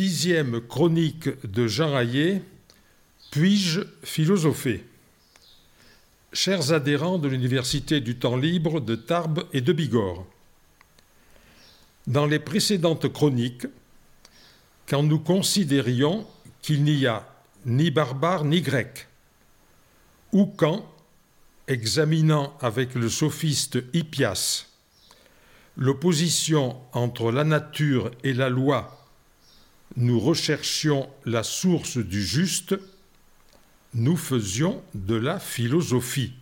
Dixième chronique de Jean Hayet. Puis-je philosopher? Chers adhérents de l'Université du temps libre de Tarbes et de Bigorre, dans les précédentes chroniques, quand nous considérions qu'il n'y a ni barbare ni grec, ou quand, examinant avec le sophiste Hippias l'opposition entre la nature et la loi, nous recherchions la source du juste, nous faisions de la philosophie.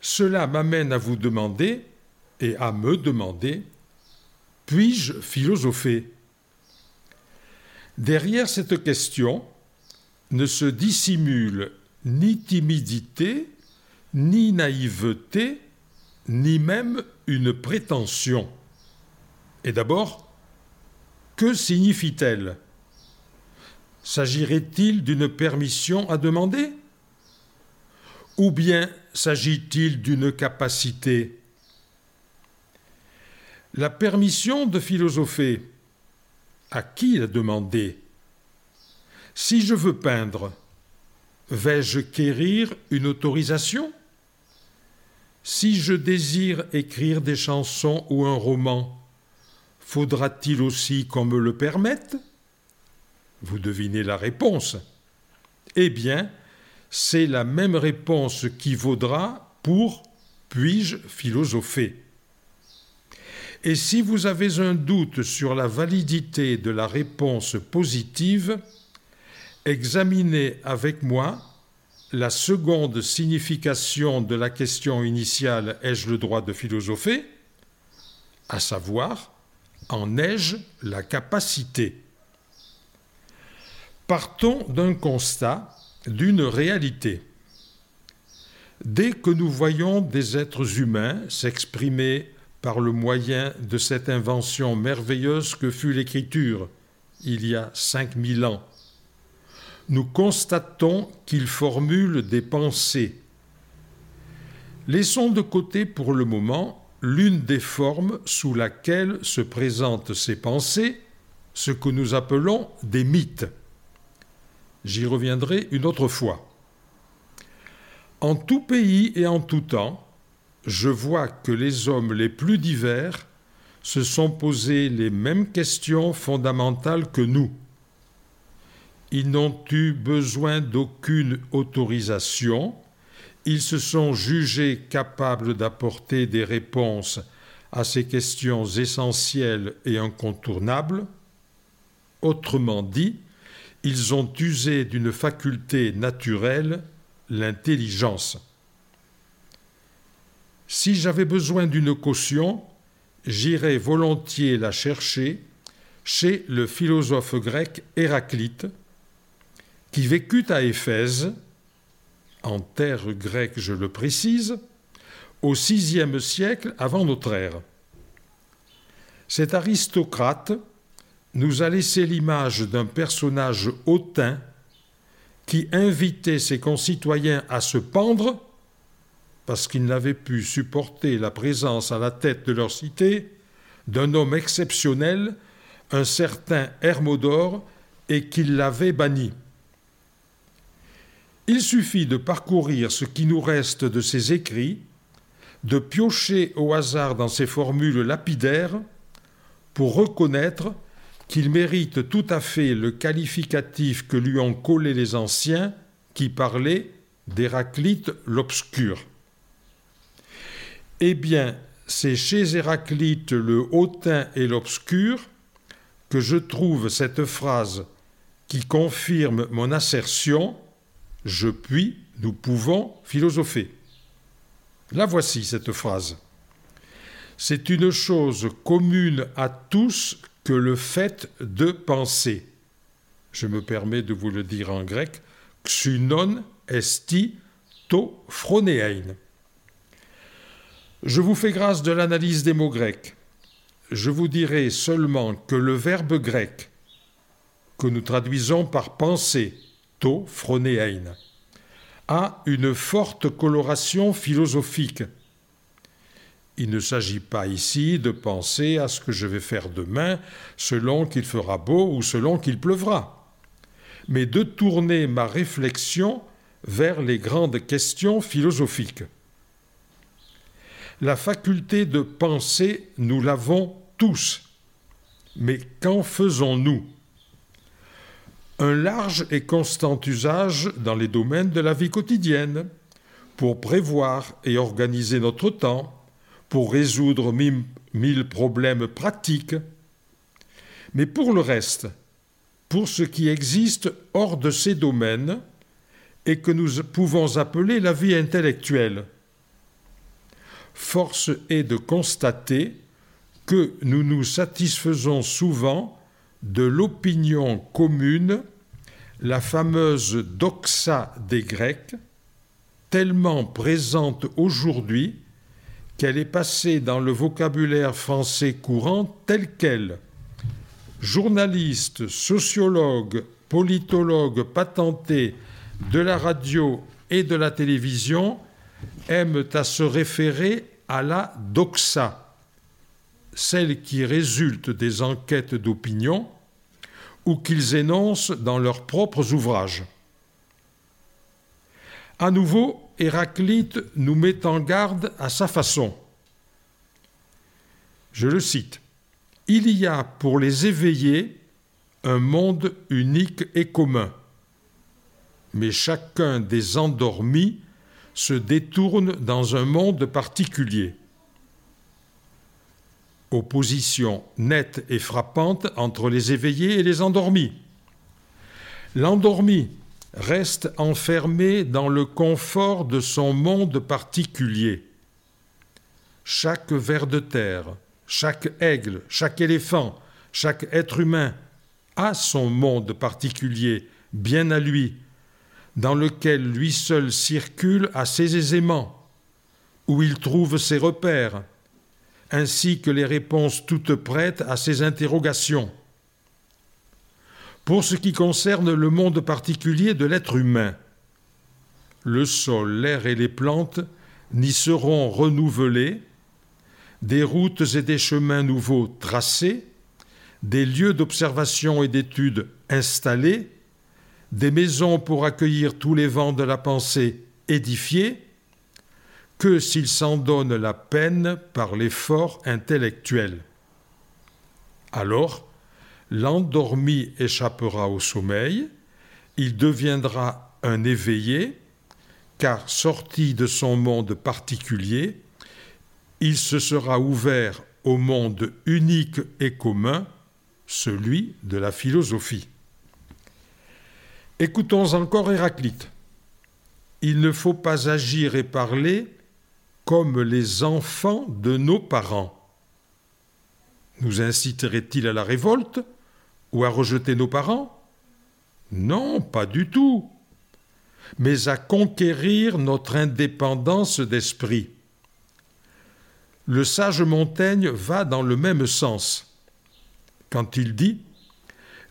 Cela m'amène à vous demander, et à me demander, puis-je philosopher? Derrière cette question ne se dissimule ni timidité, ni naïveté, ni même une prétention. Et d'abord, que signifie-t-elle? S'agirait-il d'une permission à demander? Ou bien s'agit-il d'une capacité? La permission de philosopher, à qui la demander? Si je veux peindre, vais-je quérir une autorisation? Si je désire écrire des chansons ou un roman, faudra-t-il aussi qu'on me le permette? Vous devinez la réponse. Eh bien, c'est la même réponse qui vaudra pour puis-je philosopher? Et si vous avez un doute sur la validité de la réponse positive, examinez avec moi la seconde signification de la question initiale Ai-je le droit de philosopher? à savoir En ai-je la capacité? Partons d'un constat, d'une réalité. Dès que nous voyons des êtres humains s'exprimer par le moyen de cette invention merveilleuse que fut l'écriture il y a cinq mille ans. Nous constatons qu'ils formulent des pensées. Laissons de côté pour le moment l'une des formes sous laquelle se présentent ces pensées, ce que nous appelons des mythes. J'y reviendrai une autre fois. En tout pays et en tout temps, je vois que les hommes les plus divers se sont posés les mêmes questions fondamentales que nous. Ils n'ont eu besoin d'aucune autorisation, ils se sont jugés capables d'apporter des réponses à ces questions essentielles et incontournables. Autrement dit, ils ont usé d'une faculté naturelle, l'intelligence. Si j'avais besoin d'une caution, j'irais volontiers la chercher chez le philosophe grec Héraclite, qui vécut à Éphèse, en terre grecque je le précise, au VIe siècle avant notre ère. Cet aristocrate nous a laissé l'image d'un personnage hautain qui invitait ses concitoyens à se pendre parce qu'ils n'avaient pu supporter la présence à la tête de leur cité d'un homme exceptionnel, un certain Hermodore, et qu'ils l'avaient banni. Il suffit de parcourir ce qui nous reste de ses écrits, de piocher au hasard dans ses formules lapidaires, pour reconnaître qu'il mérite tout à fait le qualificatif que lui ont collé les anciens qui parlaient d'Héraclite l'obscur. Eh bien, c'est chez Héraclite le hautain et l'obscur que je trouve cette phrase qui confirme mon assertion Je puis, nous pouvons philosopher. La voici cette phrase. C'est une chose commune à tous que le fait de penser. Je me permets de vous le dire en grec, xunon esti to. Je vous fais grâce de l'analyse des mots grecs. Je vous dirai seulement que le verbe grec, que nous traduisons par penser, a une forte coloration philosophique. Il ne s'agit pas ici de penser à ce que je vais faire demain selon qu'il fera beau ou selon qu'il pleuvra, mais de tourner ma réflexion vers les grandes questions philosophiques. La faculté de penser, nous l'avons tous. Mais qu'en faisons-nous? Un large et constant usage dans les domaines de la vie quotidienne, pour prévoir et organiser notre temps, pour résoudre mille, problèmes pratiques. Mais pour le reste, pour ce qui existe hors de ces domaines et que nous pouvons appeler la vie intellectuelle, force est de constater que nous nous satisfaisons souvent de l'opinion commune, la fameuse doxa des Grecs, tellement présente aujourd'hui qu'elle est passée dans le vocabulaire français courant tel quel. Journalistes, sociologues, politologues patentés de la radio et de la télévision aiment à se référer à la doxa, celle qui résulte des enquêtes d'opinion ou qu'ils énoncent dans leurs propres ouvrages. À nouveau, Héraclite nous met en garde à sa façon. Je le cite. Il y a pour les éveillés un monde unique et commun, mais chacun des endormis se détourne dans un monde particulier. Opposition nette et frappante entre les éveillés et les endormis. L'endormi reste enfermé dans le confort de son monde particulier. Chaque ver de terre, chaque aigle, chaque éléphant, chaque être humain a son monde particulier, bien à lui, dans lequel lui seul circule assez aisément, où il trouve ses repères, ainsi que les réponses toutes prêtes à ses interrogations. Pour ce qui concerne le monde particulier de l'être humain, le sol, l'air et les plantes n'y seront renouvelés, des routes et des chemins nouveaux tracés, des lieux d'observation et d'études installés, des maisons pour accueillir tous les vents de la pensée édifiés, que s'ils s'en donnent la peine par l'effort intellectuel. Alors, l'endormi échappera au sommeil, il deviendra un éveillé, car sorti de son monde particulier, il se sera ouvert au monde unique et commun, celui de la philosophie. Écoutons encore Héraclite. Il ne faut pas agir et parler comme les enfants de nos parents. Nous inciterait-il à la révolte ou à rejeter nos parents? Non, pas du tout, mais à conquérir notre indépendance d'esprit. Le sage Montaigne va dans le même sens quand il dit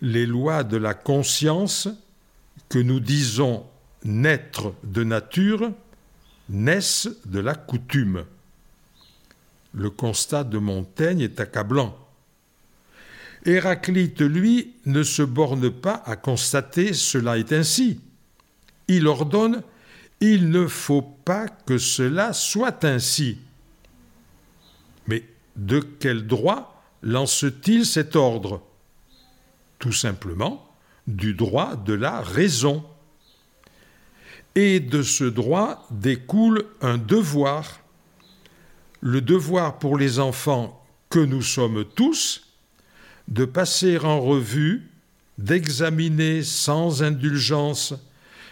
Les lois de la conscience que nous disons naître de nature naissent de la coutume. Le constat de Montaigne est accablant. Héraclite, lui, ne se borne pas à constater cela est ainsi. Il ordonne Il ne faut pas que cela soit ainsi. Mais de quel droit lance-t-il cet ordre? Tout simplement du droit de la raison. Et de ce droit découle un devoir, le devoir pour les enfants que nous sommes tous, de passer en revue, d'examiner sans indulgence,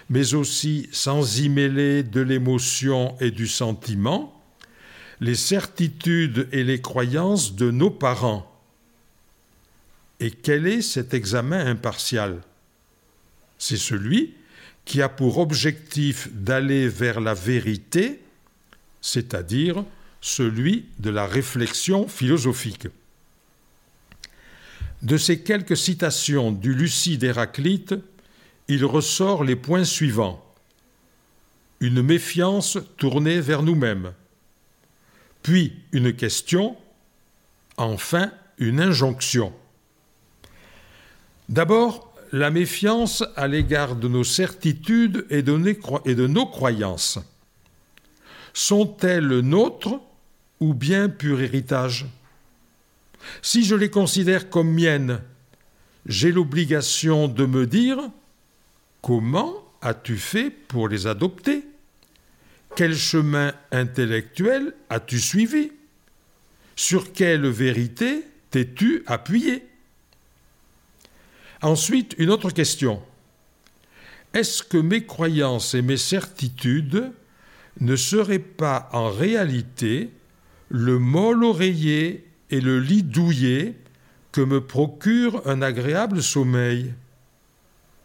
mais aussi sans y mêler de l'émotion et du sentiment, les certitudes et les croyances de nos parents. Et quel est cet examen impartial? C'est celui qui a pour objectif d'aller vers la vérité, c'est-à-dire celui de la réflexion philosophique. De ces quelques citations du lucide Héraclite, il ressort les points suivants. Une méfiance tournée vers nous-mêmes, puis une question, enfin une injonction. D'abord, la méfiance à l'égard de nos certitudes et de nos croyances. Sont-elles nôtres ou bien pur héritage? Si je les considère comme miennes, j'ai l'obligation de me dire comment as-tu fait pour les adopter? Quel chemin intellectuel as-tu suivi? Sur quelle vérité t'es-tu appuyé? Ensuite, une autre question. Est-ce que mes croyances et mes certitudes ne seraient pas en réalité le mol oreiller et le lit douillet que me procure un agréable sommeil?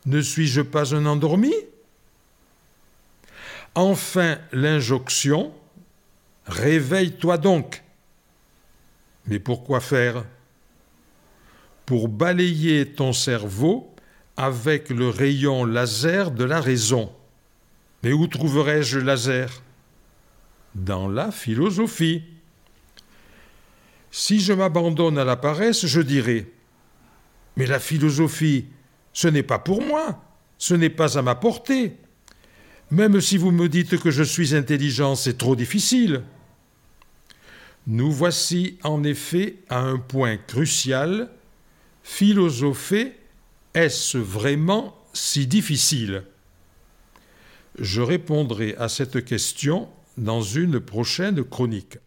Ne suis-je pas un endormi? Enfin, l'injonction Réveille-toi donc. Mais pourquoi faire? Pour balayer ton cerveau avec le rayon laser de la raison. Mais où trouverais-je le laser? Dans la philosophie. Si je m'abandonne à la paresse, je dirai Mais la philosophie, ce n'est pas pour moi, ce n'est pas à ma portée. Même si vous me dites que je suis intelligent, c'est trop difficile. Nous voici en effet à un point crucial. Philosopher, est-ce vraiment si difficile? Je répondrai à cette question dans une prochaine chronique.